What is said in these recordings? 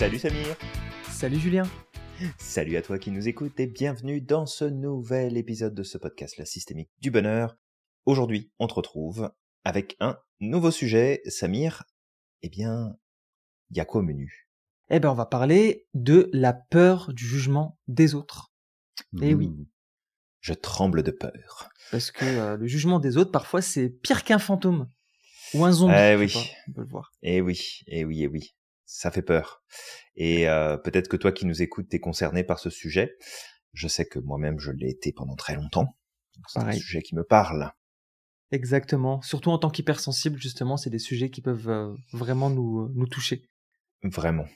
Salut Samir Salut Julien Salut à toi qui nous écoutes et bienvenue dans ce nouvel épisode de ce podcast La Systémique du Bonheur. Aujourd'hui, on te retrouve avec un nouveau sujet. Samir, eh bien, il y a quoi au menu? Eh ben, on va parler de la peur du jugement des autres. Eh oui. Ouh, Je tremble de peur. Parce que euh, le jugement des autres, parfois, c'est pire qu'un fantôme. Ou un zombie. Eh oui. pas, on peut le voir. Eh oui, eh oui, eh oui. Ça fait peur. Et euh, peut-être que toi qui nous écoutes, t'es concerné par ce sujet. Je sais que moi-même, je l'ai été pendant très longtemps. C'est un sujet qui me parle. Exactement. Surtout en tant qu'hypersensible, justement, c'est des sujets qui peuvent euh, vraiment nous, euh, nous toucher. Vraiment.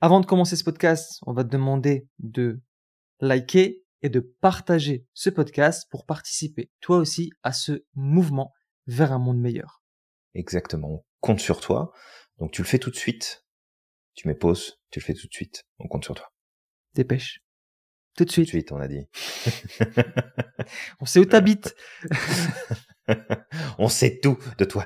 Avant de commencer ce podcast, on va te demander de liker et de partager ce podcast pour participer, toi aussi, à ce mouvement vers un monde meilleur. Exactement. On compte sur toi. Donc tu le fais tout de suite. Tu mets pause, tu le fais tout de suite. On compte sur toi. Dépêche. Tout de Tout de suite. suite, on a dit. On sait où t'habites. on sait tout de toi.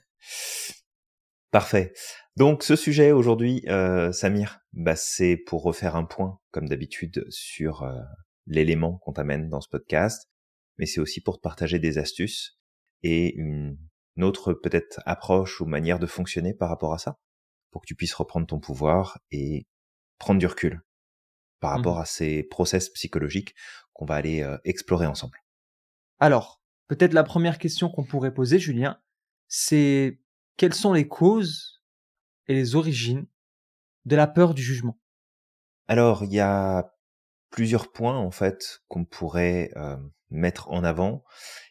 Parfait. Donc ce sujet aujourd'hui, euh, Samir, bah, c'est pour refaire un point, comme d'habitude, sur euh, l'élément qu'on t'amène dans ce podcast, mais c'est aussi pour te partager des astuces et une, une autre peut-être approche ou manière de fonctionner par rapport à ça, pour que tu puisses reprendre ton pouvoir et prendre du recul par rapport Mhm. à ces process psychologiques qu'on va aller euh, explorer ensemble. Alors, peut-être la première question qu'on pourrait poser, Julien, c'est quelles sont les causes et les origines de la peur du jugement? Alors, il y a plusieurs points en fait qu'on pourrait euh, mettre en avant.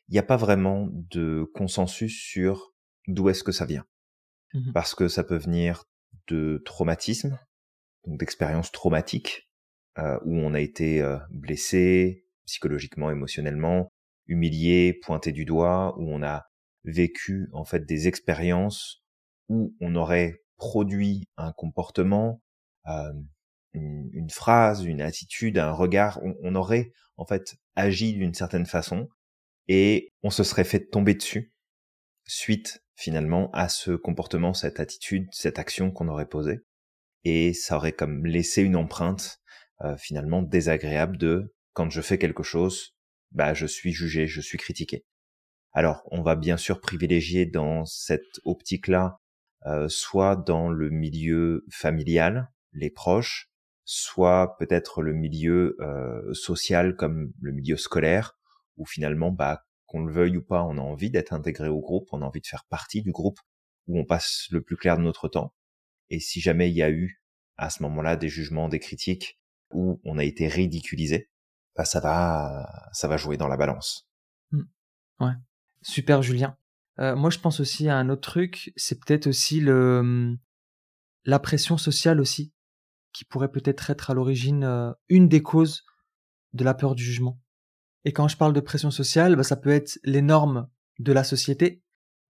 Il n'y a pas vraiment de consensus sur d'où est-ce que ça vient, Mhm. parce que ça peut venir de traumatisme, donc d'expériences traumatiques euh, où on a été euh, blessé psychologiquement, émotionnellement, humilié, pointé du doigt, où on a vécu en fait des expériences où on aurait produit un comportement, euh, une, phrase, une attitude, un regard, on, on aurait en fait agi d'une certaine façon et on se serait fait tomber dessus suite finalement à ce comportement, cette attitude, cette action qu'on aurait posée et ça aurait comme laissé une empreinte euh, finalement désagréable de quand je fais quelque chose, bah je suis jugé, je suis critiqué. Alors on va bien sûr privilégier dans cette optique-là euh, soit dans le milieu familial, les proches, soit peut-être le milieu euh, social comme le milieu scolaire, où finalement, bah, qu'on le veuille ou pas, on a envie d'être intégré au groupe, on a envie de faire partie du groupe où on passe le plus clair de notre temps. Et si jamais il y a eu à ce moment-là des jugements, des critiques, où on a été ridiculisé, bah, ça va, ça va jouer dans la balance. Super, Julien. Euh, moi, je pense aussi à un autre truc, c'est peut-être aussi le hum, la pression sociale aussi, qui pourrait peut-être être à l'origine euh, une des causes de la peur du jugement. Et quand je parle de pression sociale, bah, ça peut être les normes de la société,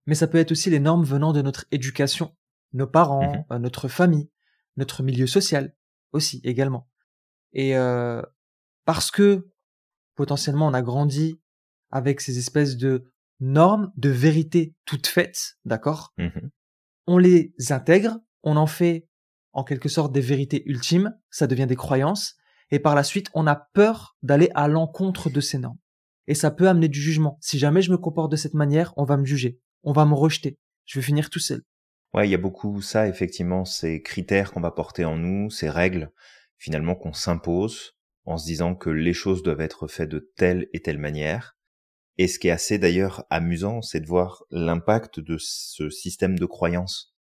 mais ça peut être aussi les normes venant de notre éducation, nos parents, euh, notre famille, notre milieu social aussi également. Et euh, parce que potentiellement on a grandi avec ces espèces de normes, de vérités toutes faites, d'accord? Mhm. On les intègre, on en fait en quelque sorte des vérités ultimes, ça devient des croyances, et par la suite on a peur d'aller à l'encontre de ces normes. Et ça peut amener du jugement. Si jamais je me comporte de cette manière, on va me juger, on va me rejeter, je vais finir tout seul. Ouais, il y a beaucoup ça, effectivement, ces critères qu'on va porter en nous, ces règles, finalement, qu'on s'impose en se disant que les choses doivent être faites de telle et telle manière. Et ce qui est assez d'ailleurs amusant, c'est de voir l'impact de ce système de croyance.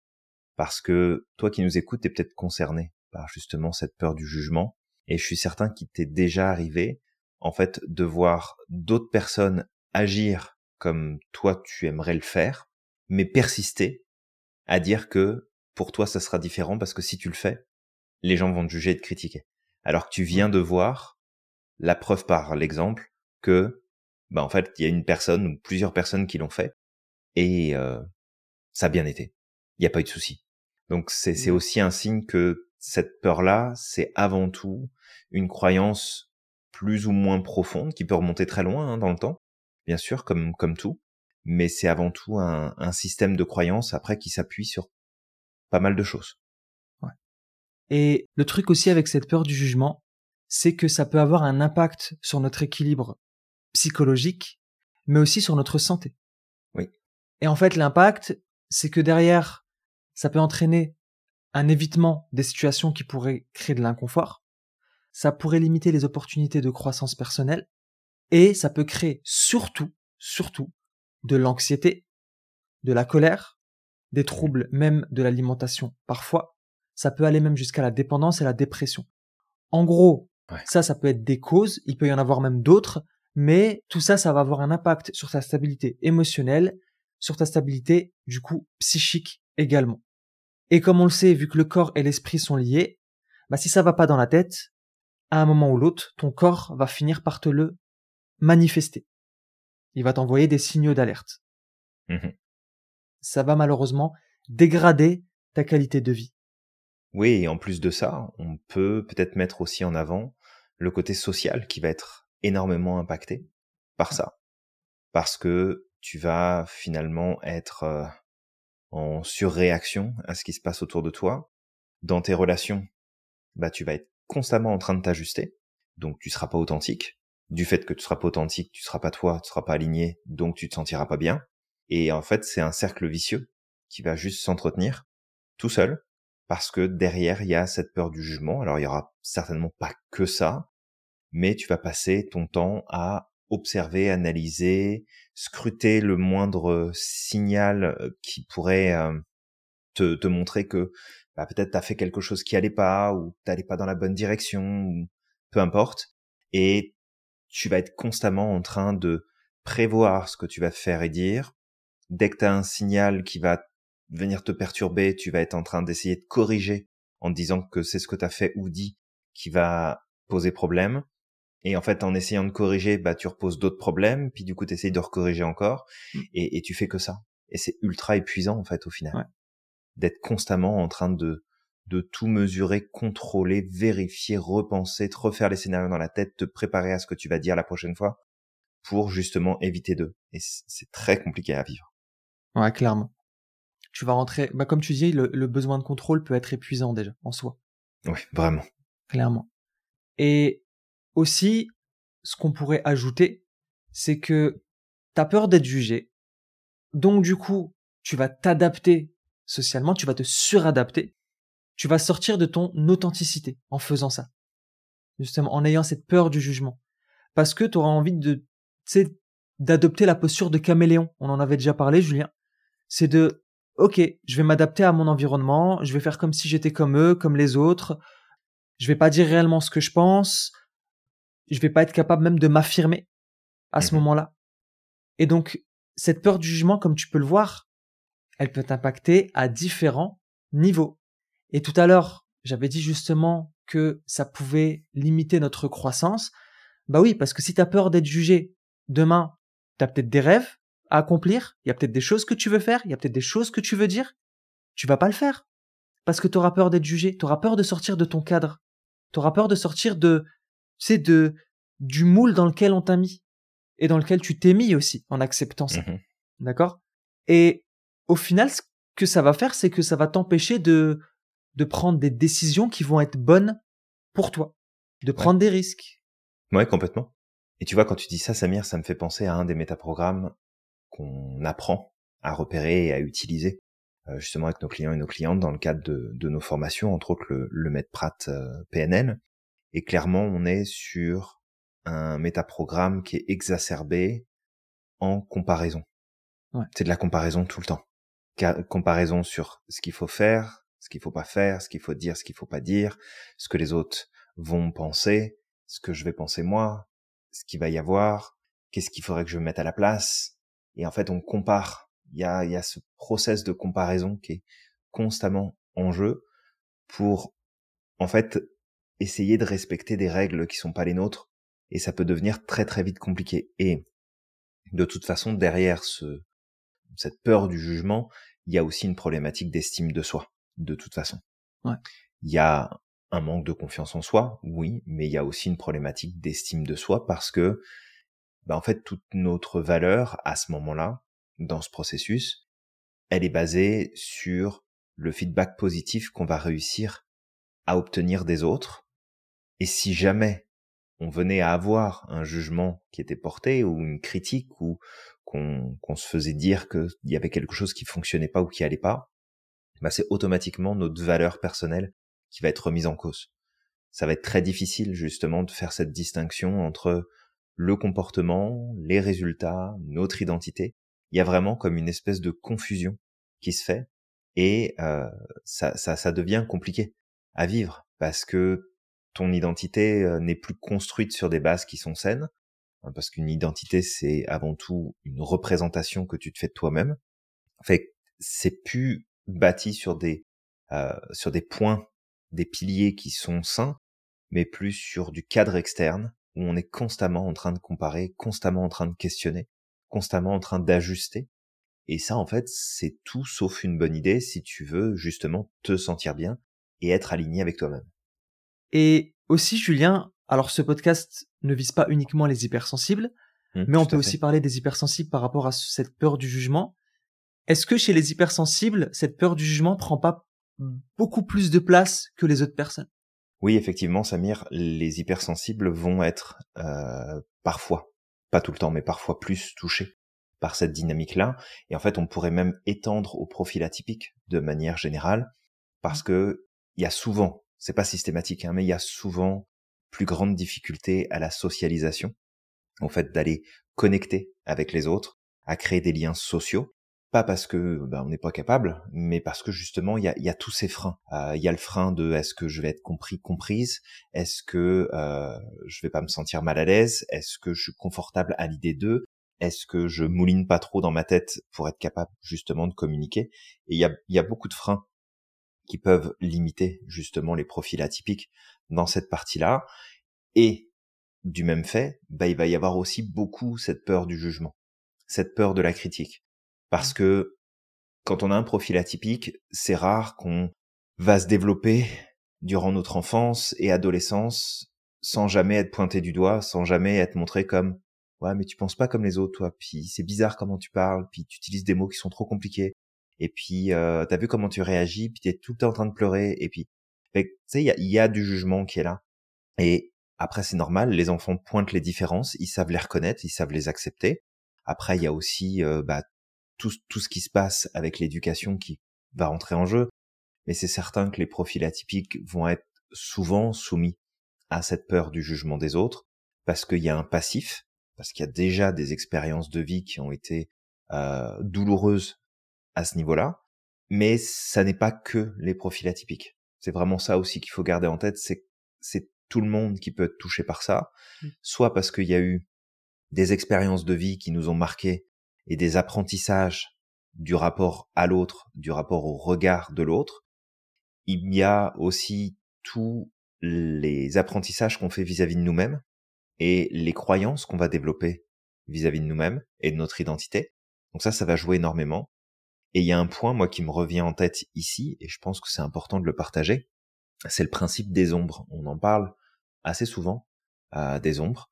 Parce que toi qui nous écoutes, t'es peut-être concerné par justement cette peur du jugement. Et je suis certain qu'il t'est déjà arrivé, en fait, de voir d'autres personnes agir comme toi tu aimerais le faire, mais persister à dire que pour toi ça sera différent parce que si tu le fais, les gens vont te juger et te critiquer. Alors que tu viens de voir la preuve par l'exemple que bah en fait il y a une personne ou plusieurs personnes qui l'ont fait et euh, ça a bien été. Il n'y a pas eu de souci. Donc c'est aussi un signe que cette peur-là, c'est avant tout une croyance plus ou moins profonde qui peut remonter très loin hein, dans le temps, bien sûr, comme comme tout, mais c'est avant tout un, un système de croyance après qui s'appuie sur pas mal de choses. Et le truc aussi avec cette peur du jugement, c'est que ça peut avoir un impact sur notre équilibre psychologique, mais aussi sur notre santé. Oui. Et en fait, l'impact, c'est que derrière, ça peut entraîner un évitement des situations qui pourraient créer de l'inconfort, ça pourrait limiter les opportunités de croissance personnelle, et ça peut créer surtout, surtout, de l'anxiété, de la colère, des troubles même de l'alimentation. Parfois, ça peut aller même jusqu'à la dépendance et la dépression. En gros, ça, ça peut être des causes, il peut y en avoir même d'autres, mais tout ça, ça va avoir un impact sur ta stabilité émotionnelle, sur ta stabilité, du coup, psychique également. Et comme on le sait, vu que le corps et l'esprit sont liés, bah si ça va pas dans la tête, à un moment ou l'autre, ton corps va finir par te le manifester. Il va t'envoyer des signaux d'alerte. Mmh ça va malheureusement dégrader ta qualité de vie. Oui, et en plus de ça, on peut peut-être mettre aussi en avant le côté social qui va être énormément impacté par ça. Parce que tu vas finalement être euh, en surréaction à ce qui se passe autour de toi. Dans tes relations, bah, tu vas être constamment en train de t'ajuster. Donc, tu seras pas authentique. Du fait que tu seras pas authentique, tu seras pas toi, tu seras pas aligné, donc tu te sentiras pas bien. Et en fait, c'est un cercle vicieux qui va juste s'entretenir tout seul parce que derrière, il y a cette peur du jugement. Alors, il y aura certainement pas que ça, mais tu vas passer ton temps à observer, analyser, scruter le moindre signal euh, qui pourrait euh, te, te montrer que bah, peut-être t'as fait quelque chose qui allait pas ou t'allais pas dans la bonne direction ou peu importe. Et tu vas être constamment en train de prévoir ce que tu vas faire et dire, dès que tu as un signal qui va venir te perturber, tu vas être en train d'essayer de corriger en disant que c'est ce que tu as fait ou dit qui va poser problème. Et en fait, en essayant de corriger, bah, tu reposes d'autres problèmes, puis du coup, tu essayes de recorriger encore, mmh. et, et, tu fais que ça. Et c'est ultra épuisant, en fait, au final. D'être constamment en train de, de tout mesurer, contrôler, vérifier, repenser, te refaire les scénarios dans la tête, te préparer à ce que tu vas dire la prochaine fois, pour justement éviter d'eux. Et c'est très compliqué à vivre. Ouais, clairement. Tu vas rentrer, bah, comme tu dis, le, le besoin de contrôle peut être épuisant déjà, en soi. Oui, vraiment. Clairement. Et aussi, ce qu'on pourrait ajouter, c'est que t'as peur d'être jugé. Donc, du coup, tu vas t'adapter socialement, tu vas te suradapter. Tu vas sortir de ton authenticité en faisant ça. Justement, en ayant cette peur du jugement. Parce que tu auras envie de, d'adopter la posture de caméléon. On en avait déjà parlé, Julien c'est de ok, je vais m'adapter à mon environnement, je vais faire comme si j'étais comme eux, comme les autres. Je vais pas dire réellement ce que je pense. Je vais pas être capable même de m'affirmer à ce mmh moment-là. Et donc, cette peur du jugement, comme tu peux le voir, elle peut t'impacter à différents niveaux. Et tout à l'heure, j'avais dit justement que ça pouvait limiter notre croissance. Bah oui, parce que si tu as peur d'être jugé, demain, tu as peut-être des rêves, à accomplir, il y a peut-être des choses que tu veux faire, il y a peut-être des choses que tu veux dire, tu vas pas le faire. Parce que tu auras peur d'être jugé, tu auras peur de sortir de ton cadre, tu auras peur de sortir de, tu de, du moule dans lequel on t'a mis, et dans lequel tu t'es mis aussi, en acceptant ça. Mmh D'accord? Et au final, ce que ça va faire, c'est que ça va t'empêcher de, de prendre des décisions qui vont être bonnes pour toi, de prendre des risques. Ouais, complètement. Et tu vois, quand tu dis ça, Samir, ça me fait penser à un des métaprogrammes qu'on apprend à repérer et à utiliser euh, justement avec nos clients et nos clientes dans le cadre de, nos formations, entre autres le, le MedPrat euh, PNL. Et clairement, on est sur un métaprogramme qui est exacerbé en comparaison. C'est de la comparaison tout le temps. comparaison sur ce qu'il faut faire, ce qu'il faut pas faire, ce qu'il faut dire, ce qu'il faut pas dire, ce que les autres vont penser, ce que je vais penser moi, ce qu'il va y avoir, qu'est-ce qu'il faudrait que je mette à la place, et en fait on compare. Il y a, il y a ce process de comparaison qui est constamment en jeu pour en fait essayer de respecter des règles qui sont pas les nôtres et ça peut devenir très très vite compliqué. Et de toute façon derrière ce cette peur du jugement, il y a aussi une problématique d'estime de soi de toute façon. Ouais. Il y a un manque de confiance en soi, oui, mais il y a aussi une problématique d'estime de soi parce que bah, en fait toute notre valeur à ce moment-là, dans ce processus, elle est basée sur le feedback positif qu'on va réussir à obtenir des autres. Et si jamais on venait à avoir un jugement qui était porté ou une critique ou qu'on se faisait dire qu'il y avait quelque chose qui fonctionnait pas ou qui allait pas, bah c'est automatiquement notre valeur personnelle qui va être remise en cause. Ça va être très difficile justement de faire cette distinction entre le comportement, les résultats, notre identité. Il y a vraiment comme une espèce de confusion qui se fait et euh, ça, ça, ça devient compliqué à vivre parce que ton identité euh, n'est plus construite sur des bases qui sont saines, hein, parce qu'une identité c'est avant tout une représentation que tu te fais de toi-même. Fait c'est plus bâti sur des euh, sur des points, des piliers qui sont sains, mais plus sur du cadre externe où on est constamment en train de comparer, constamment en train de questionner, constamment en train d'ajuster. Et ça, en fait, c'est tout sauf une bonne idée si tu veux justement te sentir bien et être aligné avec toi-même. Et aussi, Julien, alors ce podcast ne vise pas uniquement les hypersensibles, mmh, mais on peut aussi parler des hypersensibles par rapport à cette peur du jugement. Est-ce que chez les hypersensibles, cette peur du jugement prend pas beaucoup plus de place que les autres personnes? Oui, effectivement, Samir, les hypersensibles vont être euh, parfois, pas tout le temps, mais parfois plus touchés par cette dynamique-là. Et en fait, on pourrait même étendre au profil atypique de manière générale, parce mmh. que il y a souvent, c'est pas systématique, hein, mais il y a souvent plus grande difficulté à la socialisation, au fait d'aller connecter avec les autres, à créer des liens sociaux. Pas parce que ben, on n'est pas capable, mais parce que justement il y a, y a, tous ces freins. Euh, il y a le frein de est-ce que je vais être compris, comprise, est-ce que euh, je vais pas me sentir mal à l'aise, est-ce que je suis confortable à l'idée d'eux, est-ce que je mouline pas trop dans ma tête pour être capable justement de communiquer? Et il y a, y a beaucoup de freins qui peuvent limiter justement les profils atypiques dans cette partie-là. Et du même fait, bah, il va y avoir aussi beaucoup cette peur du jugement, cette peur de la critique. Parce mmh. que quand on a un profil atypique, c'est rare qu'on va se développer durant notre enfance et adolescence sans jamais être pointé du doigt, sans jamais être montré comme ouais mais tu penses pas comme les autres toi, puis c'est bizarre comment tu parles, puis tu utilises des mots qui sont trop compliqués et puis euh, t'as vu comment tu réagis, puis t'es tout le temps en train de pleurer, et puis tu sais il y a, du jugement qui est là. Et après c'est normal, les enfants pointent les différences, ils savent les reconnaître, ils savent les accepter. Après il y a aussi euh, bah, tout, tout ce qui se passe avec l'éducation qui va rentrer en jeu, mais c'est certain que les profils atypiques vont être souvent soumis à cette peur du jugement des autres, parce qu'il y a un passif, parce qu'il y a déjà des expériences de vie qui ont été euh, douloureuses à ce niveau-là. Mais ça n'est pas que les profils atypiques. C'est vraiment ça aussi qu'il faut garder en tête, c'est c'est tout le monde qui peut être touché par ça, mmh. soit parce qu'il y a eu des expériences de vie qui nous ont marqués et des apprentissages du rapport à l'autre, du rapport au regard de l'autre. Il y a aussi tous les apprentissages qu'on fait vis-à-vis de nous-mêmes et les croyances qu'on va développer vis-à-vis -vis de nous-mêmes et de notre identité. Donc ça, ça va jouer énormément. Et il y a un point, moi, qui me revient en tête ici, et je pense que c'est important de le partager, c'est le principe des ombres. On en parle assez souvent, euh, des ombres.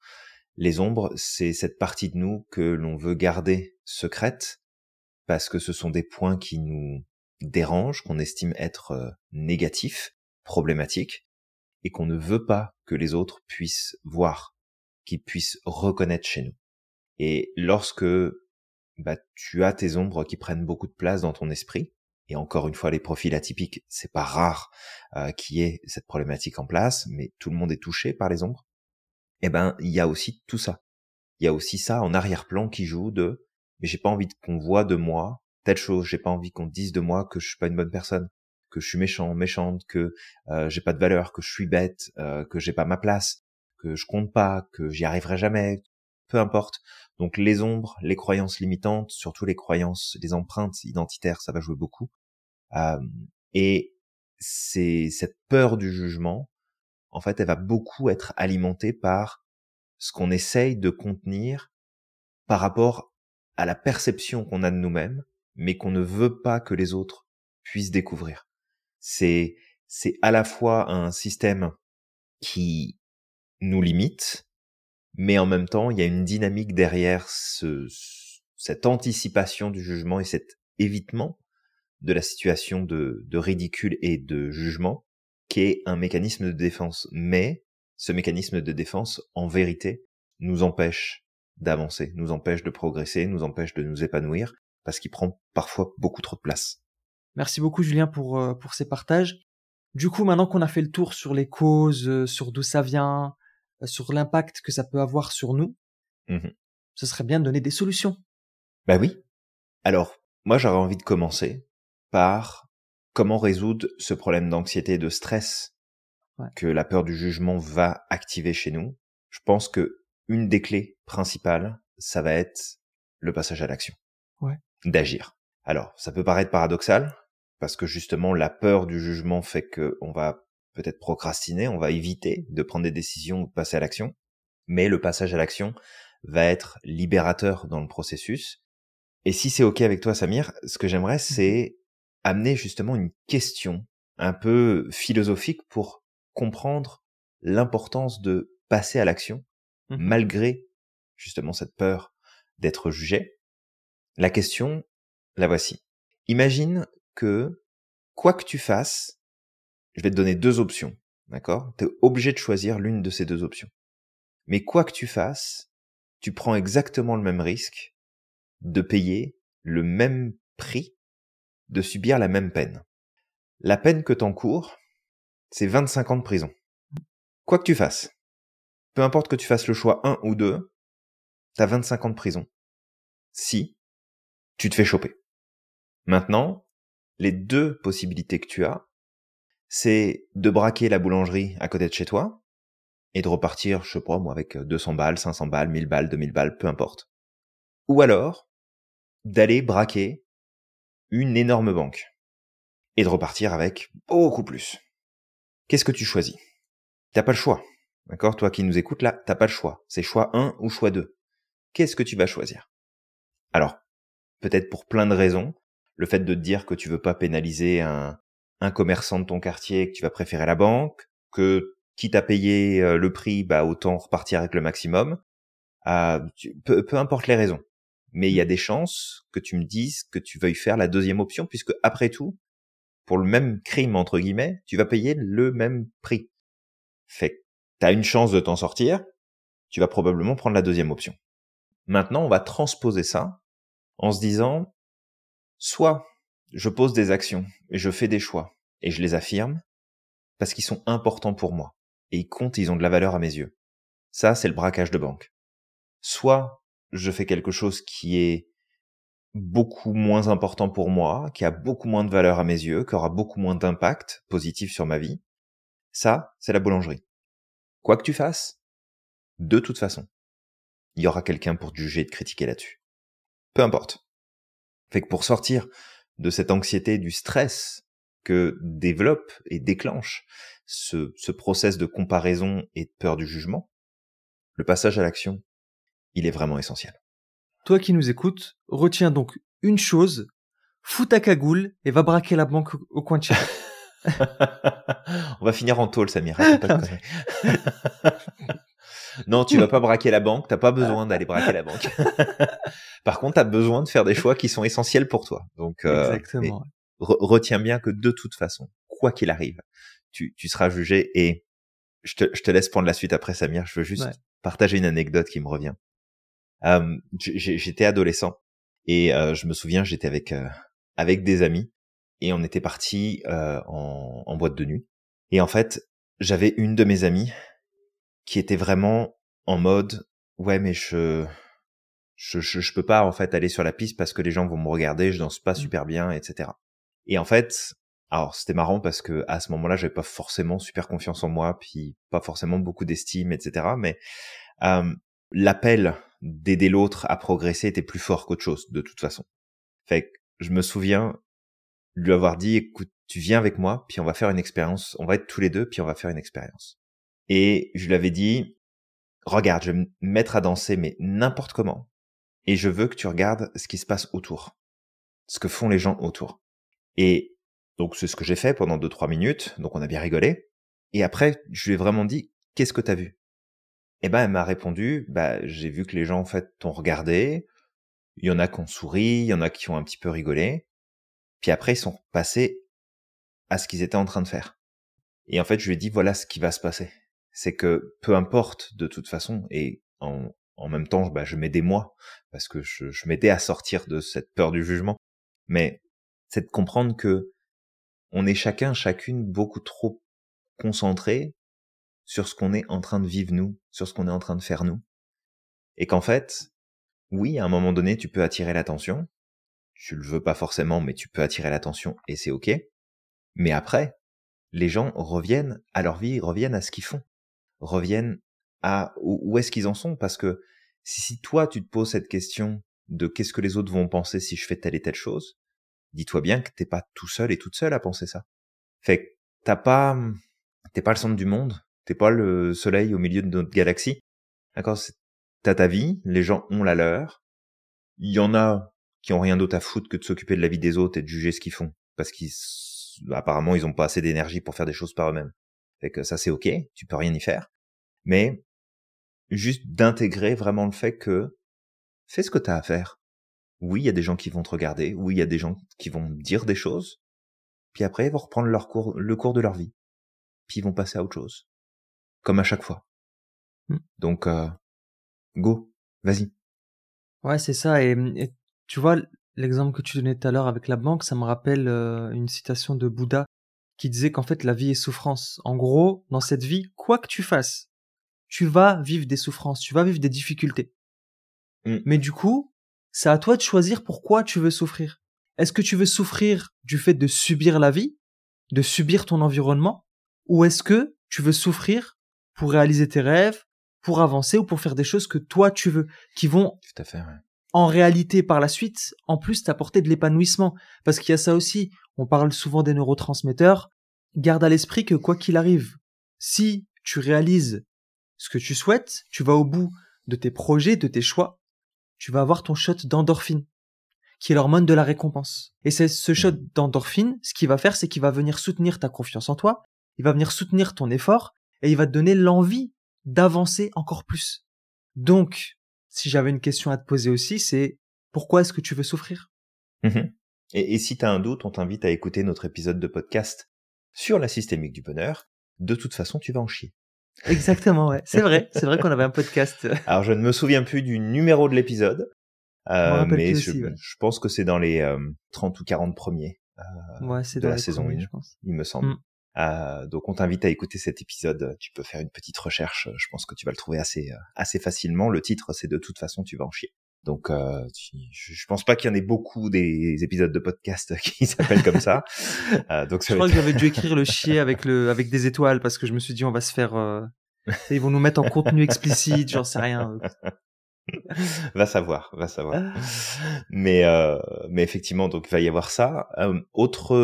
Les ombres, c'est cette partie de nous que l'on veut garder secrète, parce que ce sont des points qui nous dérangent, qu'on estime être euh, négatifs, problématiques, et qu'on ne veut pas que les autres puissent voir, qu'ils puissent reconnaître chez nous. Et lorsque bah, tu as tes ombres qui prennent beaucoup de place dans ton esprit. Et encore une fois, les profils atypiques, c'est pas rare euh, qu'il y ait cette problématique en place, mais tout le monde est touché par les ombres. Eh ben, il y a aussi tout ça. Il y a aussi ça en arrière-plan qui joue de, mais j'ai pas envie qu'on voit de moi telle chose. J'ai pas envie qu'on dise de moi que je suis pas une bonne personne, que je suis méchant, méchante, que euh, j'ai pas de valeur, que je suis bête, euh, que j'ai pas ma place, que je compte pas, que j'y arriverai jamais, peu importe. Donc les ombres, les croyances limitantes, surtout les croyances, les empreintes identitaires, ça va jouer beaucoup. Euh, et c'est cette peur du jugement, en fait, elle va beaucoup être alimentée par ce qu'on essaye de contenir par rapport à la perception qu'on a de nous-mêmes, mais qu'on ne veut pas que les autres puissent découvrir. C'est, c'est à la fois un système qui nous limite, mais en même temps, il y a une dynamique derrière ce, cette anticipation du jugement et cet évitement de la situation de, de ridicule et de jugement qui est un mécanisme de défense. Mais ce mécanisme de défense, en vérité, nous empêche d'avancer, nous empêche de progresser, nous empêche de nous épanouir, parce qu'il prend parfois beaucoup trop de place. Merci beaucoup Julien pour, euh, pour ces partages. Du coup, maintenant qu'on a fait le tour sur les causes, euh, sur d'où ça vient, sur l'impact que ça peut avoir sur nous, Mmh ce serait bien de donner des solutions. Bah oui. Alors, moi j'aurais envie de commencer par comment résoudre ce problème d'anxiété et de stress Ouais. que la peur du jugement va activer chez nous. Je pense que une des clés principales, ça va être le passage à l'action. Ouais. D'agir. Alors, ça peut paraître paradoxal, parce que justement la peur du jugement fait que on va peut-être procrastiner, on va éviter de prendre des décisions ou de passer à l'action, mais le passage à l'action va être libérateur dans le processus. Et si c'est ok avec toi, Samir, ce que j'aimerais, c'est amener justement une question un peu philosophique pour comprendre l'importance de passer à l'action Mhm. malgré justement cette peur d'être jugé. La question, la voici. Imagine que quoi que tu fasses, je vais te donner deux options, d'accord? Tu es obligé de choisir l'une de ces deux options. Mais quoi que tu fasses, tu prends exactement le même risque de payer le même prix, de subir la même peine. La peine que t'encours, c'est 25 ans de prison. Quoi que tu fasses, peu importe que tu fasses le choix 1 ou 2, t'as 25 ans de prison. Si tu te fais choper. Maintenant, les deux possibilités que tu as, c'est de braquer la boulangerie à côté de chez toi et de repartir, je sais pas moi, avec 200 balles, 500 balles, 1000 balles, 2000 balles, peu importe. Ou alors, d'aller braquer une énorme banque et de repartir avec beaucoup plus. Qu'est-ce que tu choisis? T'as pas le choix. D'accord? Toi qui nous écoutes là, t'as pas le choix. C'est choix 1 ou choix 2. Qu'est-ce que tu vas choisir? Alors, peut-être pour plein de raisons, le fait de te dire que tu veux pas pénaliser un, un commerçant de ton quartier, que tu vas préférer la banque, que quitte à payer euh, le prix, bah autant repartir avec le maximum. Euh, tu- peu, peu importe les raisons. Mais il y a des chances que tu me dises que tu veuilles faire la deuxième option, puisque après tout, pour le même crime, entre guillemets, tu vas payer le même prix. Fait que t'as une chance de t'en sortir, tu vas probablement prendre la deuxième option. Maintenant, on va transposer ça en se disant, soit je pose des actions et je fais des choix et je les affirme parce qu'ils sont importants pour moi et ils comptent, ils ont de la valeur à mes yeux. Ça, c'est le braquage de banque. Soit je fais quelque chose qui est beaucoup moins important pour moi, qui a beaucoup moins de valeur à mes yeux, qui aura beaucoup moins d'impact positif sur ma vie. Ça, c'est la boulangerie. Quoi que tu fasses, de toute façon, il y aura quelqu'un pour te juger et te critiquer là-dessus. Peu importe. Fait que pour sortir de cette anxiété, du stress que développe et déclenche ce, ce process de comparaison et de peur du jugement, le passage à l'action, il est vraiment essentiel. Toi qui nous écoutes, retiens donc une chose, fous ta cagoule et va braquer la banque au- coin de chez. On va finir en tôle, Samir. non, tu vas pas braquer la banque. T'as pas besoin d'aller braquer la banque. Par contre, t'as besoin de faire des choix qui sont essentiels pour toi. Donc, euh, Exactement. mais re- retiens bien que de toute façon, quoi qu'il arrive, tu, tu seras jugé. Et je te, je te laisse prendre la suite après, Samir. Je veux juste Ouais. partager une anecdote qui me revient. Euh, j'étais adolescent et euh, je me souviens, j'étais avec euh, avec des amis et on était partis euh, en, en boîte de nuit. Et en fait, j'avais une de mes amies qui était vraiment en mode ouais mais je je, je je peux pas en fait aller sur la piste parce que les gens vont me regarder, je danse pas super bien, etc. Et en fait, alors c'était marrant parce que à ce moment-là, j'avais pas forcément super confiance en moi, puis pas forcément beaucoup d'estime, etc. Mais euh, l'appel d'aider l'autre à progresser était plus fort qu'autre chose de toute façon. Fait que je me souviens lui avoir dit écoute, tu viens avec moi, puis on va faire une expérience, on va être tous les deux, puis on va faire une expérience. Et je lui avais dit regarde, je vais me mettre à danser mais n'importe comment et je veux que tu regardes ce qui se passe autour. Ce que font les gens autour. Et donc c'est ce que j'ai fait pendant deux trois minutes, donc on a bien rigolé. Et après, je lui ai vraiment dit qu'est-ce que t'as vu? Et ben elle m'a répondu bah j'ai vu que les gens en fait t'ont regardé, il y en a qui ont souri, il y en a qui ont un petit peu rigolé. Puis après ils sont passés à ce qu'ils étaient en train de faire. Et en fait, je lui ai dit, voilà ce qui va se passer. C'est que peu importe de toute façon, et en, même temps, bah, je m'aidais moi, parce que je, je m'aidais à sortir de cette peur du jugement. Mais c'est de comprendre que on est chacun, chacune beaucoup trop concentré sur ce qu'on est en train de vivre nous, sur ce qu'on est en train de faire nous. Et qu'en fait, oui, à un moment donné, tu peux attirer l'attention. Tu le veux pas forcément, mais tu peux attirer l'attention et c'est ok. Mais après, les gens reviennent à leur vie, reviennent à ce qu'ils font, reviennent à où est-ce qu'ils en sont parce que si toi tu te poses cette question de qu'est-ce que les autres vont penser si je fais telle et telle chose, dis-toi bien que t'es pas tout seul et toute seule à penser ça. Fait que t'as pas, t'es pas le centre du monde, t'es pas le soleil au milieu de notre galaxie. D'accord? T'as ta vie, les gens ont la leur. Il y en a qui ont rien d'autre à foutre que de s'occuper de la vie des autres et de juger ce qu'ils font. Parce qu'ils, apparemment, ils ont pas assez d'énergie pour faire des choses par eux-mêmes. Fait que ça, c'est ok, tu peux rien y faire. Mais, juste d'intégrer vraiment le fait que, fais ce que t'as à faire oui, il y a des gens qui vont te regarder, oui, il y a des gens qui vont dire des choses, puis après ils vont reprendre leur cours, le cours de leur vie, puis ils vont passer à autre chose, comme à chaque fois. Mmh. Donc, euh, go, vas-y. Ouais, c'est ça. Et, tu vois, l'exemple que tu donnais tout à l'heure avec la banque, ça me rappelle euh, une citation de Bouddha qui disait qu'en fait la vie est souffrance. En gros, dans cette vie, quoi que tu fasses, tu vas vivre des souffrances, tu vas vivre des difficultés. Mmh. Mais du coup, c'est à toi de choisir pourquoi tu veux souffrir. Est-ce que tu veux souffrir du fait de subir la vie, de subir ton environnement, ou est-ce que tu veux souffrir pour réaliser tes rêves, pour avancer ou pour faire des choses que toi tu veux, qui vont Tout à fait, en réalité par la suite, en plus t'apporter de l'épanouissement? Parce qu'il y a ça aussi, on parle souvent des neurotransmetteurs, garde à l'esprit que quoi qu'il arrive, si tu réalises ce que tu souhaites, tu vas au bout de tes projets, de tes choix, tu vas avoir ton shot d'endorphine, qui est l'hormone de la récompense. Et c'est ce shot d'endorphine, ce qu'il va faire, c'est qu'il va venir soutenir ta confiance en toi, il va venir soutenir ton effort, et il va te donner l'envie d'avancer encore plus. Donc, si j'avais une question à te poser aussi, c'est pourquoi est-ce que tu veux souffrir? Mmh et, et, si tu as un doute, on t'invite à écouter notre épisode de podcast sur la systémique du bonheur. De toute façon, tu vas en chier. Exactement, ouais. C'est vrai, c'est vrai qu'on avait un podcast. Alors je ne me souviens plus du numéro de l'épisode, euh, mais je, je, pense que c'est dans les euh, 30 ou 40 premiers euh, ouais, de la saison 1, je pense. il me semble. Mm. Euh, donc on t'invite à écouter cet épisode. Tu peux faire une petite recherche. Je pense que tu vas le trouver assez euh, assez facilement. Le titre, c'est de toute façon tu vas en chier. Donc, euh, je pense pas qu'il y en ait beaucoup des épisodes de podcast qui s'appellent comme ça. euh, donc, je crois que j'avais dû écrire le chier avec le avec des étoiles parce que je me suis dit on va se faire, euh... ils vont nous mettre en contenu explicite, j'en sais rien. va savoir, va savoir. Mais euh, mais effectivement, donc il va y avoir ça. Euh, autre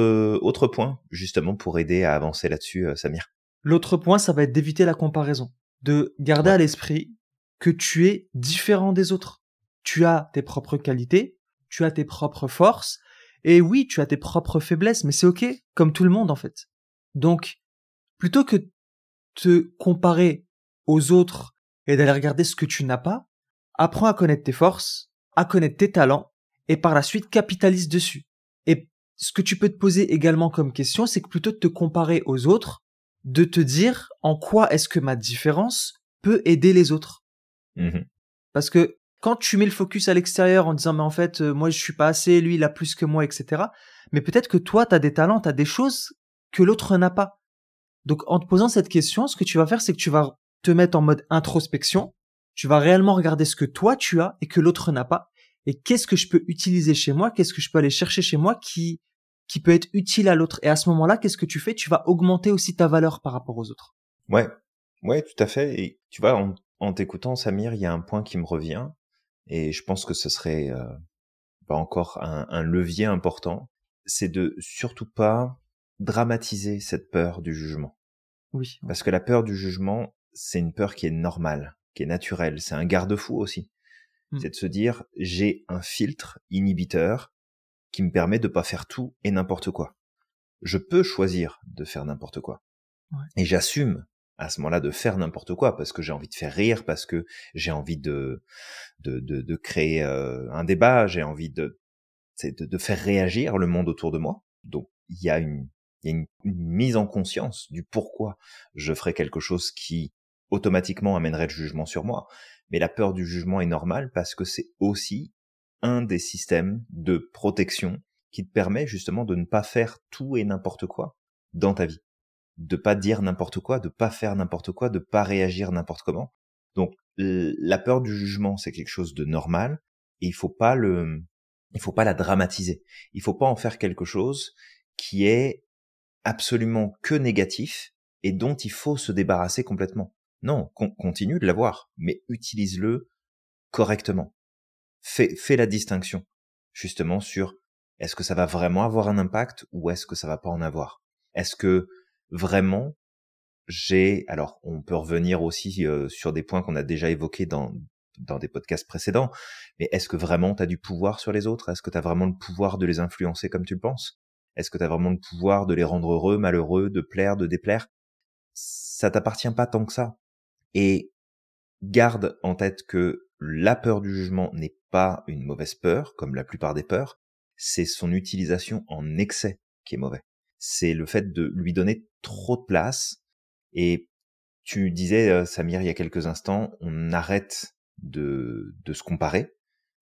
autre point justement pour aider à avancer là-dessus, euh, Samir. L'autre point, ça va être d'éviter la comparaison, de garder à l'esprit que tu es différent des autres tu as tes propres qualités, tu as tes propres forces, et oui, tu as tes propres faiblesses, mais c'est ok, comme tout le monde en fait. Donc, plutôt que te comparer aux autres et d'aller regarder ce que tu n'as pas, apprends à connaître tes forces, à connaître tes talents, et par la suite capitalise dessus. Et ce que tu peux te poser également comme question, c'est que plutôt de te comparer aux autres, de te dire en quoi est-ce que ma différence peut aider les autres. Mmh Parce que quand tu mets le focus à l'extérieur en disant mais en fait euh, moi je suis pas assez, lui il a plus que moi, etc. Mais peut-être que toi tu as des talents, tu as des choses que l'autre n'a pas. Donc en te posant cette question, ce que tu vas faire c'est que tu vas te mettre en mode introspection, tu vas réellement regarder ce que toi tu as et que l'autre n'a pas, et qu'est-ce que je peux utiliser chez moi, qu'est-ce que je peux aller chercher chez moi qui qui peut être utile à l'autre. Et à ce moment-là, qu'est-ce que tu fais? Tu vas augmenter aussi ta valeur par rapport aux autres. Ouais, ouais, tout à fait. Et tu vois, en, en t'écoutant, Samir, il y a un point qui me revient. Et je pense que ce serait euh, pas encore un, un, levier important, c'est de surtout pas dramatiser cette peur du jugement. Oui. Parce que la peur du jugement, c'est une peur qui est normale, qui est naturelle. C'est un garde-fou aussi. Mmh. C'est de se dire, j'ai un filtre inhibiteur qui me permet de pas faire tout et n'importe quoi. Je peux choisir de faire n'importe quoi. Ouais. Et j'assume à ce moment-là de faire n'importe quoi parce que j'ai envie de faire rire, parce que j'ai envie de de, de, de créer euh, un débat, j'ai envie de, de de faire réagir le monde autour de moi. Donc il y a une il y a une, mise en conscience du pourquoi je ferais quelque chose qui automatiquement amènerait le jugement sur moi. Mais la peur du jugement est normale parce que c'est aussi un des systèmes de protection qui te permet justement de ne pas faire tout et n'importe quoi dans ta vie. De pas dire n'importe quoi, de pas faire n'importe quoi, de pas réagir n'importe comment. Donc, la peur du jugement, c'est quelque chose de normal et il faut pas le, il faut pas la dramatiser. Il faut pas en faire quelque chose qui est absolument que négatif et dont il faut se débarrasser complètement. Non, continue de l'avoir, mais utilise-le correctement. Fais, fais la distinction, justement, sur est-ce que ça va vraiment avoir un impact ou est-ce que ça va pas en avoir? Est-ce que vraiment j'ai alors on peut revenir aussi euh, sur des points qu'on a déjà évoqués dans dans des podcasts précédents, mais est-ce que vraiment tu as du pouvoir sur les autres? Est-ce que tu as vraiment le pouvoir de les influencer comme tu le penses? Est-ce que tu as vraiment le pouvoir de les rendre heureux, malheureux, de plaire, de déplaire? Ça t'appartient pas tant que ça. Et garde en tête que la peur du jugement n'est pas une mauvaise peur, comme la plupart des peurs, c'est son utilisation en excès qui est mauvais. C'est le fait de lui donner trop de place. Et tu disais, euh, Samir, il y a quelques instants, on arrête de, de se comparer,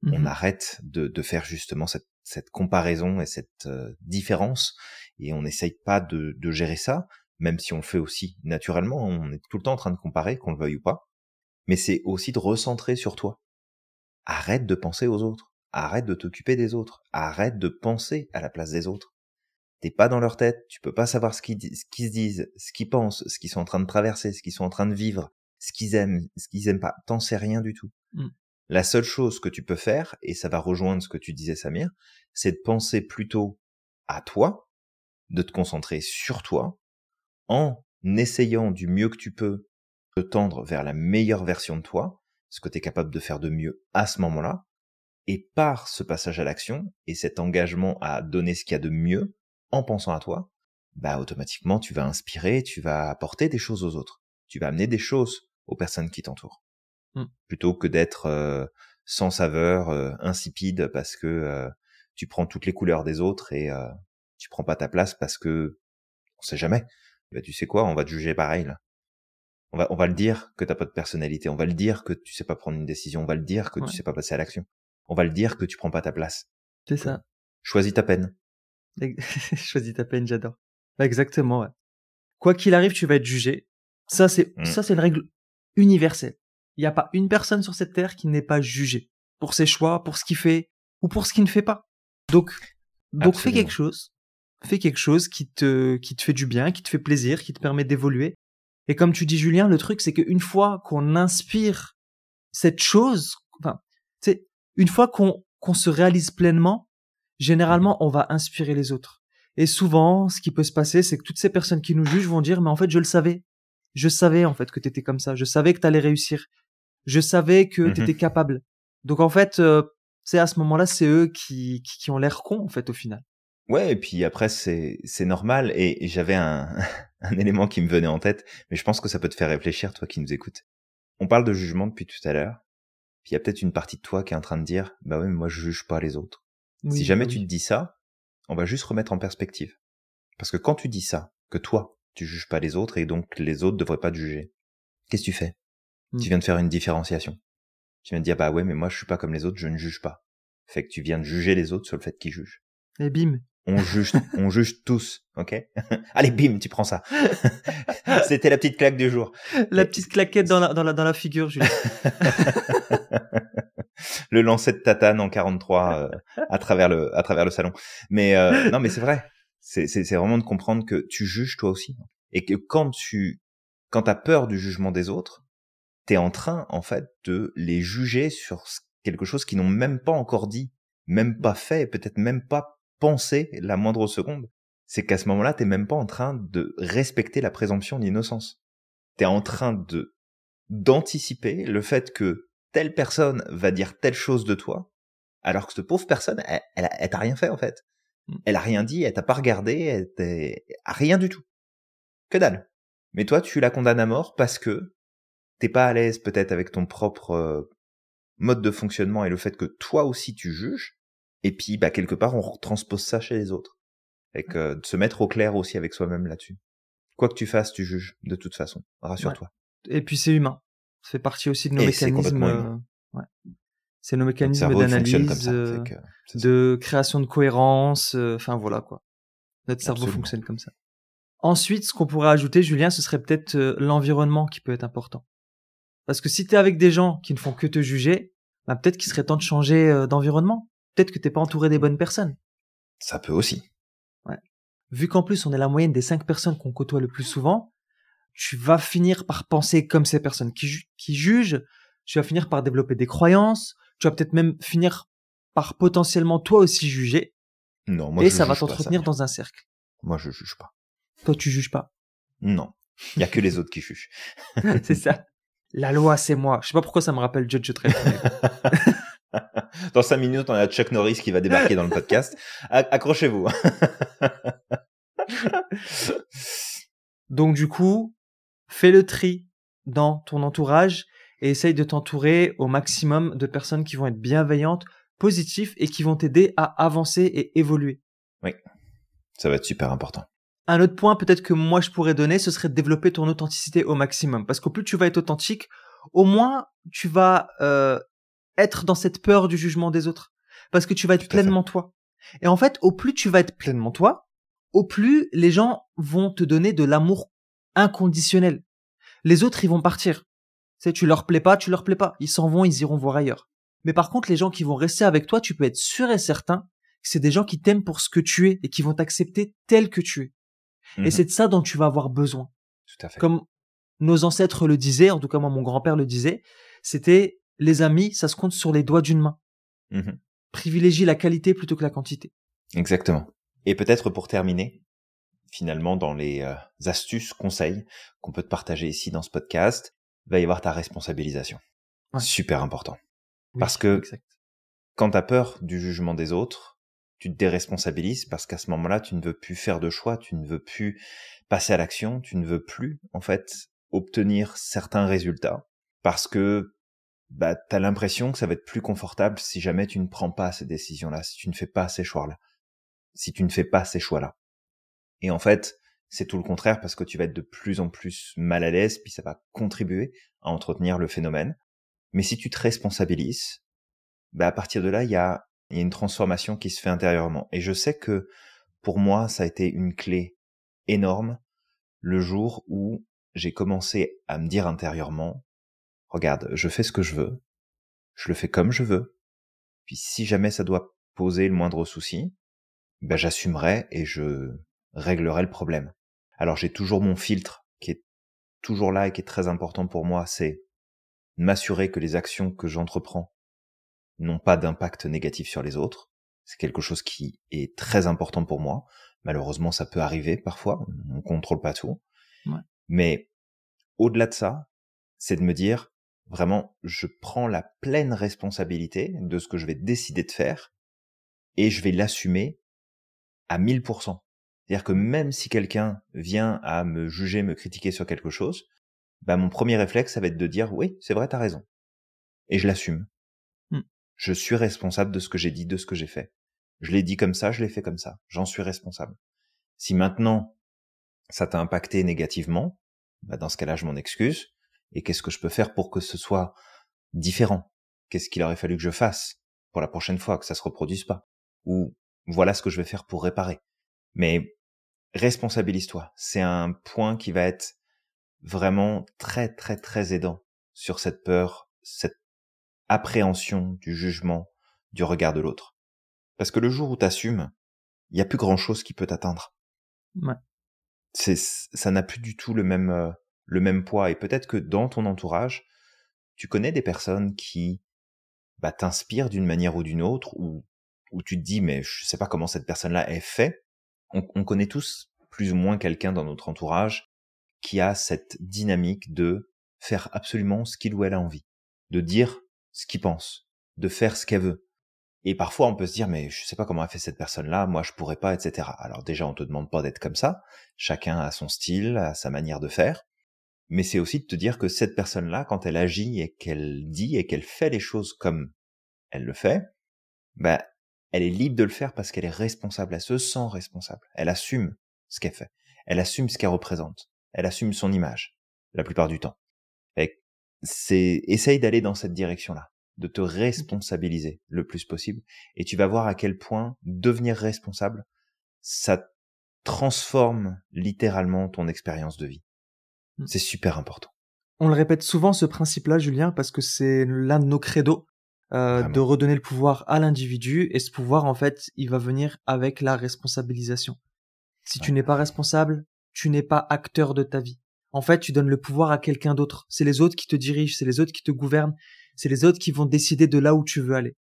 on mmh arrête de, de, faire justement cette, cette, comparaison et cette euh, différence, et on n'essaye pas de, de, gérer ça, même si on le fait aussi naturellement, on est tout le temps en train de comparer, qu'on le veuille ou pas, mais c'est aussi de recentrer sur toi. Arrête de penser aux autres. Arrête de t'occuper des autres. Arrête de penser à la place des autres. T'es pas dans leur tête, tu peux pas savoir ce qu'ils, ce qu'ils se disent, ce qu'ils pensent, ce qu'ils sont en train de traverser, ce qu'ils sont en train de vivre, ce qu'ils aiment, ce qu'ils aiment pas. T'en sais rien du tout. Mmh. La seule chose que tu peux faire, et ça va rejoindre ce que tu disais Samir, c'est de penser plutôt à toi, de te concentrer sur toi, en essayant du mieux que tu peux de tendre vers la meilleure version de toi, ce que tu es capable de faire de mieux à ce moment-là, et par ce passage à l'action et cet engagement à donner ce qu'il y a de mieux en pensant à toi, bah automatiquement tu vas inspirer, tu vas apporter des choses aux autres, tu vas amener des choses aux personnes qui t'entourent, mmh. plutôt que d'être euh, sans saveur, euh, insipide parce que euh, tu prends toutes les couleurs des autres et tu prends pas ta place parce que on sait jamais. Bah, tu sais quoi, on va te juger pareil là. On va, on va le dire que t'as pas de personnalité, on va le dire que tu sais pas prendre une décision, on va le dire que tu sais pas passer à l'action on va le dire que tu prends pas ta place. C'est ça. Choisis ta peine. Choisis ta peine, j'adore. Bah, exactement, ouais. Quoi qu'il arrive, tu vas être jugé. Ça, c'est, mmh. ça, c'est une règle universelle. Il n'y a pas une personne sur cette terre qui n'est pas jugée pour ses choix, pour ce qu'il fait ou pour ce qu'il ne fait pas. Donc, donc fais quelque chose. Fais quelque chose qui te, qui te fait du bien, qui te fait plaisir, qui te permet d'évoluer. Et comme tu dis, Julien, le truc, c'est qu'une fois qu'on inspire cette chose, enfin, tu une fois qu'on qu'on se réalise pleinement, généralement, on va inspirer les autres. Et souvent, ce qui peut se passer, c'est que toutes ces personnes qui nous jugent vont dire, mais en fait, je le savais. Je savais, en fait, que t'étais comme ça. Je savais que t'allais réussir. Je savais que mmh t'étais capable. Donc, en fait, c'est à ce moment-là, c'est eux qui, qui, ont l'air cons, en fait, au final. Ouais, et puis après, c'est, c'est normal. Et, j'avais un, un élément qui me venait en tête, mais je pense que ça peut te faire réfléchir, toi qui nous écoutes. On parle de jugement depuis tout à l'heure. Puis il y a peut-être une partie de toi qui est en train de dire, bah oui, mais moi je juge pas les autres. Si jamais bah tu te dis ça, on va juste remettre en perspective. Parce que quand tu dis ça, que toi, tu juges pas les autres et donc les autres devraient pas te juger, qu'est-ce que tu fais? Tu mmh. viens de faire une différenciation. Tu viens de dire, bah ouais, mais moi je suis pas comme les autres, je ne juge pas. Fait que tu viens de juger les autres sur le fait qu'ils jugent. Et bim, on juge, on juge tous, ok? Allez, bim, tu prends ça. C'était la petite claque du jour. La petite claquette dans la, dans la, dans la figure, Julien. Le lancer de tatane en 43 euh, à travers le, à travers le salon. Mais euh, non, mais c'est vrai. C'est, c'est, c'est vraiment de comprendre que tu juges toi aussi. Et que quand tu, quand t'as peur du jugement des autres, t'es en train, en fait, de les juger sur quelque chose qu'ils n'ont même pas encore dit, même pas fait, peut-être même pas penser la moindre seconde, c'est qu'à ce moment-là, t'es même pas en train de respecter la présomption d'innocence. T'es en train de d'anticiper le fait que telle personne va dire telle chose de toi, alors que cette pauvre personne, elle, elle, t'a rien fait en fait. Mm. Elle a rien dit, elle t'a pas regardé, elle a rien du tout. Que dalle. Mais toi, tu la condamnes à mort parce que t'es pas à l'aise peut-être avec ton propre euh, mode de fonctionnement et le fait que toi aussi tu juges, et puis, bah, quelque part, on transpose ça chez les autres. et que de se mettre au clair aussi avec soi-même là-dessus. Quoi que tu fasses, tu juges de toute façon. Rassure-toi. Et puis c'est humain. Ça fait partie aussi de nos Et mécanismes. euh, ouais. C'est nos mécanismes d'analyse, euh, de création de cohérence. euh, Enfin voilà quoi. Notre cerveau Absolument. fonctionne comme ça. Ensuite, ce qu'on pourrait ajouter, Julien, ce serait peut-être l'environnement qui peut être important. Parce que si tu es avec des gens qui ne font que te juger, bah, peut-être qu'il serait temps de changer d'environnement. Peut-être que t'es pas entouré des bonnes personnes. Ça peut aussi. Vu qu'en plus on est la moyenne des cinq personnes qu'on côtoie le plus souvent, tu vas finir par penser comme ces personnes qui, ju- qui jugent, tu vas finir par développer des croyances, tu vas peut-être même finir par potentiellement toi aussi juger, Non, moi et je ça va juge pas, t'entretenir dans un cercle. Moi je juge pas. Toi tu juges pas. Non. Il y a que les autres qui jugent. c'est ça. La loi c'est moi. Je sais pas pourquoi ça me rappelle Judge Dredd. Dans cinq minutes, on a Chuck Norris qui va débarquer dans le podcast. Accrochez-vous. Donc du coup, fais le tri dans ton entourage et essaye de t'entourer au maximum de personnes qui vont être bienveillantes, positives et qui vont t'aider à avancer et évoluer. Ça va être super important. Un autre point peut-être que moi je pourrais donner, ce serait de développer ton authenticité au maximum. Parce qu'au plus tu vas être authentique, au moins tu vas euh, être dans cette peur du jugement des autres. Parce que tu vas être fait. pleinement toi. Et en fait, au plus tu vas être pleinement toi, au plus les gens vont te donner de l'amour inconditionnel. Les autres, ils vont partir. Tu sais, tu leur plais pas, tu leur plais pas. Ils s'en vont, ils iront voir ailleurs. Mais par contre, les gens qui vont rester avec toi, tu peux être sûr et certain que c'est des gens qui t'aiment pour ce que tu es et qui vont t'accepter tel que tu es. Mhm. Et c'est de ça dont tu vas avoir besoin. Tout à fait. Comme nos ancêtres le disaient, en tout cas moi mon grand-père le disait, c'était les amis, ça se compte sur les doigts d'une main. Mhm. Privilégie la qualité plutôt que la quantité. Exactement. Et peut-être pour terminer, finalement, dans les euh, astuces, conseils qu'on peut te partager ici dans ce podcast, il va y avoir ta responsabilisation. Ouais. Super important. Oui, Parce que- exact. Quand tu as peur du jugement des autres, tu te déresponsabilises parce qu'à ce moment-là, tu ne veux plus faire de choix, tu ne veux plus passer à l'action, tu ne veux plus, en fait, obtenir certains résultats parce que bah, tu as l'impression que ça va être plus confortable si jamais tu ne prends pas ces décisions-là, si tu ne fais pas ces choix-là, si tu ne fais pas ces choix-là. Et en fait, c'est tout le contraire parce que tu vas être de plus en plus mal à l'aise, puis ça va contribuer à entretenir le phénomène. Mais si tu te responsabilises, bah à partir de là, il y a, une transformation qui se fait intérieurement. Et je sais que pour moi, ça a été une clé énorme le jour où j'ai commencé à me dire intérieurement, regarde, je fais ce que je veux, je le fais comme je veux, puis si jamais ça doit poser le moindre souci, ben j'assumerai et je réglerai le problème. Alors j'ai toujours mon filtre qui est toujours là et qui est très important pour moi, c'est m'assurer que les actions que j'entreprends n'ont pas d'impact négatif sur les autres. C'est quelque chose qui est très important pour moi. Malheureusement, ça peut arriver parfois. On contrôle pas tout. Ouais. Mais au-delà de ça, c'est de me dire vraiment, je prends la pleine responsabilité de ce que je vais décider de faire et je vais l'assumer à 1000%. C'est-à-dire que même si quelqu'un vient à me juger, me critiquer sur quelque chose, bah mon premier réflexe, ça va être de dire oui, c'est vrai, t'as raison. Et je l'assume. Hmm. Je suis responsable de ce que j'ai dit, de ce que j'ai fait. Je l'ai dit comme ça, je l'ai fait comme ça. J'en suis responsable. Si maintenant ça t'a impacté négativement, bah dans ce cas-là, je m'en excuse. Et qu'est-ce que je peux faire pour que ce soit différent? Qu'est-ce qu'il aurait fallu que je fasse pour la prochaine fois, que ça se reproduise pas? Ou voilà ce que je vais faire pour réparer. Mais responsabilise-toi. C'est un point qui va être vraiment très très très aidant sur cette peur, cette appréhension du jugement, du regard de l'autre. Parce que le jour où t'assumes, il y a plus grand chose qui peut t'atteindre. Ouais. C'est, ça n'a plus du tout le même, euh, le même poids. Et peut-être que dans ton entourage, tu connais des personnes qui, bah, t'inspirent d'une manière ou d'une autre, ou, où tu te dis, mais je sais pas comment cette personne-là est fait. On, on connaît tous plus ou moins quelqu'un dans notre entourage qui a cette dynamique de faire absolument ce qu'il ou elle a envie, de dire ce qu'il pense, de faire ce qu'elle veut. Et parfois, on peut se dire, mais je sais pas comment a fait cette personne-là, moi je pourrais pas, etc. Alors déjà, on te demande pas d'être comme ça. Chacun a son style, a sa manière de faire. Mais c'est aussi de te dire que cette personne-là, quand elle agit et qu'elle dit et qu'elle fait les choses comme elle le fait, bah, elle est libre de le faire parce qu'elle est responsable, elle se sent responsable, elle assume ce qu'elle fait, elle assume ce qu'elle représente, elle assume son image, la plupart du temps. C'est, essaye d'aller dans cette direction-là, de te responsabiliser le plus possible, et tu vas voir à quel point devenir responsable, ça transforme littéralement ton expérience de vie. Mmh. C'est super important. On le répète souvent ce principe-là, Julien, parce que c'est l'un de nos credos euh, de redonner le pouvoir à l'individu et ce pouvoir en fait il va venir avec la responsabilisation. Si tu n'es pas responsable, tu n'es pas acteur de ta vie. En fait, tu donnes le pouvoir à quelqu'un d'autre. C'est les autres qui te dirigent, c'est les autres qui te gouvernent, c'est les autres qui vont décider de là où tu veux aller.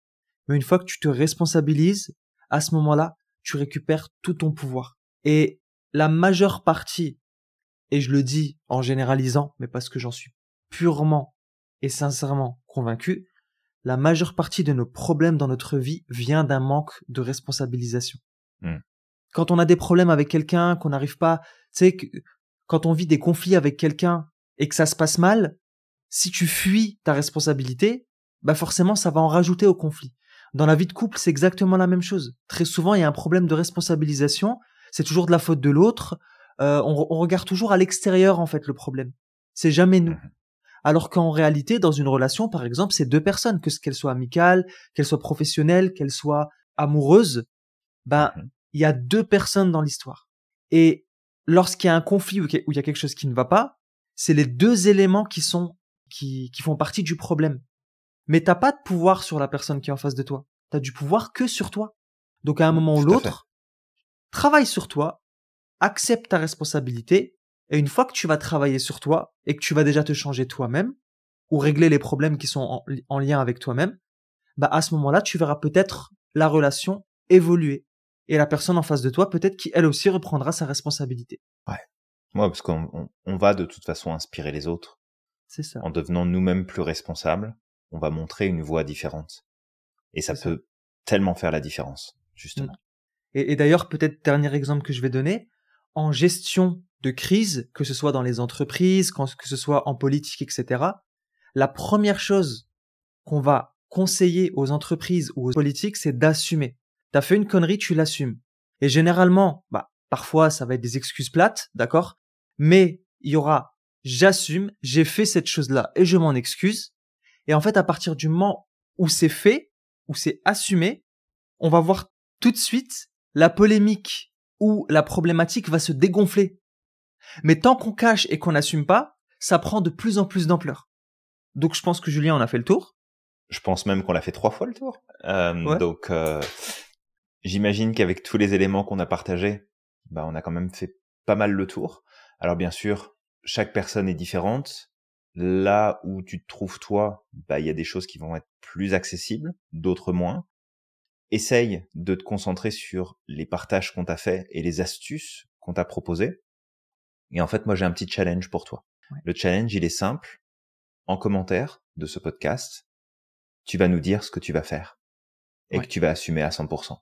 Mais une fois que tu te responsabilises, à ce moment-là, tu récupères tout ton pouvoir. Et la majeure partie, et je le dis en généralisant, mais parce que j'en suis purement et sincèrement convaincu, la majeure partie de nos problèmes dans notre vie vient d'un manque de responsabilisation. Hmm. Quand on a des problèmes avec quelqu'un, qu'on n'arrive pas, tu sais, quand on vit des conflits avec quelqu'un et que ça se passe mal, si tu fuis ta responsabilité, bah forcément ça va en rajouter au conflit. Dans la vie de couple, c'est exactement la même chose. Très souvent, il y a un problème de responsabilisation. C'est toujours de la faute de l'autre. Euh, on, on, regarde toujours à l'extérieur en fait le problème. C'est jamais nous. Hmm. Alors qu'en réalité, dans une relation, par exemple, c'est deux personnes, que qu'elles soient amicales, qu'elles soient professionnelles, qu'elles soient amoureuses, ben, mmh il y a deux personnes dans l'histoire. Et lorsqu'il y a un conflit ou il y a quelque chose qui ne va pas, c'est les deux éléments qui sont, qui, qui font partie du problème. Mais t'as pas de pouvoir sur la personne qui est en face de toi. T'as du pouvoir que sur toi. Donc à un moment ou l'autre, travaille sur toi, accepte ta responsabilité et une fois que tu vas travailler sur toi et que tu vas déjà te changer toi-même, ou régler les problèmes qui sont en, lien avec toi-même, bah à ce moment-là, tu verras peut-être la relation évoluer. Et la personne en face de toi, peut-être qu'elle aussi reprendra sa responsabilité. Ouais. Ouais, parce qu'on on, va de toute façon inspirer les autres. C'est ça. En devenant nous-mêmes plus responsables, on va montrer une voie différente. Et ça peut tellement faire la différence, justement. Mm. Et, et d'ailleurs, peut-être dernier exemple que je vais donner, en gestion de crise, que ce soit dans les entreprises, que ce soit en politique, etc., la première chose qu'on va conseiller aux entreprises ou aux politiques, c'est d'assumer. T'as fait une connerie, tu l'assumes. Et généralement, bah, parfois, ça va être des excuses plates, d'accord? Mais il y aura, j'assume, j'ai fait cette chose-là et je m'en excuse. Et en fait, à partir du moment où c'est fait, où c'est assumé, on va voir tout de suite la polémique ou la problématique va se dégonfler. Mais tant qu'on cache et qu'on n'assume pas, ça prend de plus en plus d'ampleur. Donc je pense que Julien en a fait le tour. Je pense même qu'on l'a fait trois fois le tour. Euh, Donc euh, j'imagine qu'avec tous les éléments qu'on a partagés, bah on a quand même fait pas mal le tour. Alors bien sûr, chaque personne est différente. Là où tu te trouves toi, bah il y a des choses qui vont être plus accessibles, d'autres moins. Essaye de te concentrer sur les partages qu'on t'a fait et les astuces qu'on t'a proposées. Et en fait, moi, j'ai un petit challenge pour toi. Le challenge, il est simple. En commentaire de ce podcast, tu vas nous dire ce que tu vas faire et que tu vas assumer à 100%.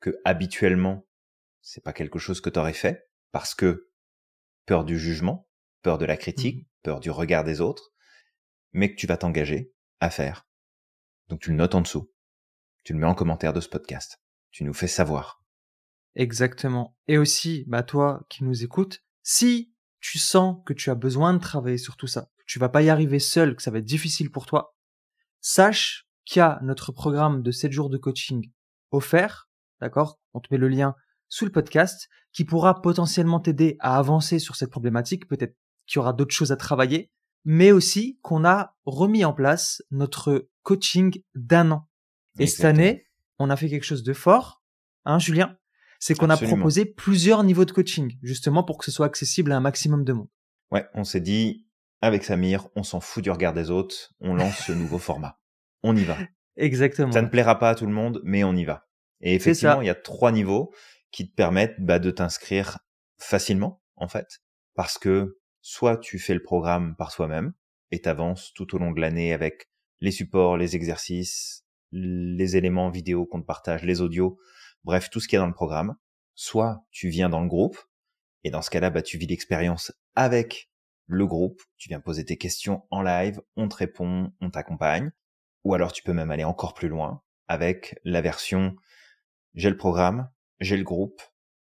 Que habituellement, c'est pas quelque chose que tu aurais fait parce que peur du jugement, peur de la critique, mmh peur du regard des autres, mais que tu vas t'engager à faire. Donc tu le notes en dessous. Tu le mets en commentaire de ce podcast. Tu nous fais savoir. Exactement. Et aussi, bah toi qui nous écoutes, si tu sens que tu as besoin de travailler sur tout ça, que tu vas pas y arriver seul, que ça va être difficile pour toi, sache qu'il y a notre programme de 7 jours de coaching offert, d'accord? On te met le lien sous le podcast, qui pourra potentiellement t'aider à avancer sur cette problématique, peut-être qu'il y aura d'autres choses à travailler, mais aussi qu'on a remis en place notre coaching d'un an. Et cette année, on a fait quelque chose de fort, hein Julien? C'est qu'on a proposé plusieurs niveaux de coaching, justement pour que ce soit accessible à un maximum de monde. Ouais, on s'est dit, avec Samir, on s'en fout du regard des autres, on lance ce nouveau format. On y va. Exactement. Ça ne plaira pas à tout le monde, mais on y va. Et effectivement, il y a trois niveaux qui te permettent bah, de t'inscrire facilement, en fait, parce que soit tu fais le programme par toi-même et t'avances tout au long de l'année avec les supports, les exercices, les éléments vidéo qu'on te partage, les audios, bref, tout ce qu'il y a dans le programme. Soit tu viens dans le groupe, et dans ce cas-là, bah, tu vis l'expérience avec le groupe, tu viens poser tes questions en live, on te répond, on t'accompagne, ou alors tu peux même aller encore plus loin avec la version j'ai le programme, j'ai le groupe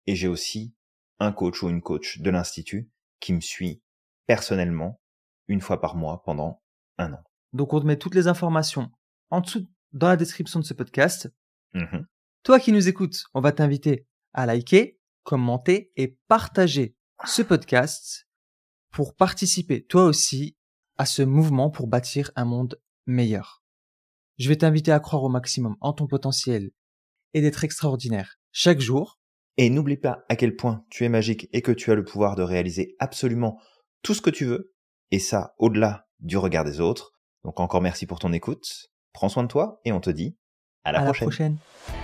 et j'ai aussi un coach ou une coach de l'institut qui me suit personnellement une fois par mois pendant un an. Donc on te met toutes les informations en dessous dans la description de ce podcast. Mhm. Toi qui nous écoutes, on va t'inviter à liker, commenter et partager ce podcast pour participer toi aussi à ce mouvement pour bâtir un monde meilleur. Je vais t'inviter à croire au maximum en ton potentiel et d'être extraordinaire chaque jour. Et n'oublie pas à quel point tu es magique et que tu as le pouvoir de réaliser absolument tout ce que tu veux, et ça au-delà du regard des autres. Donc encore merci pour ton écoute, prends soin de toi et on te dit à la à prochaine. la prochaine.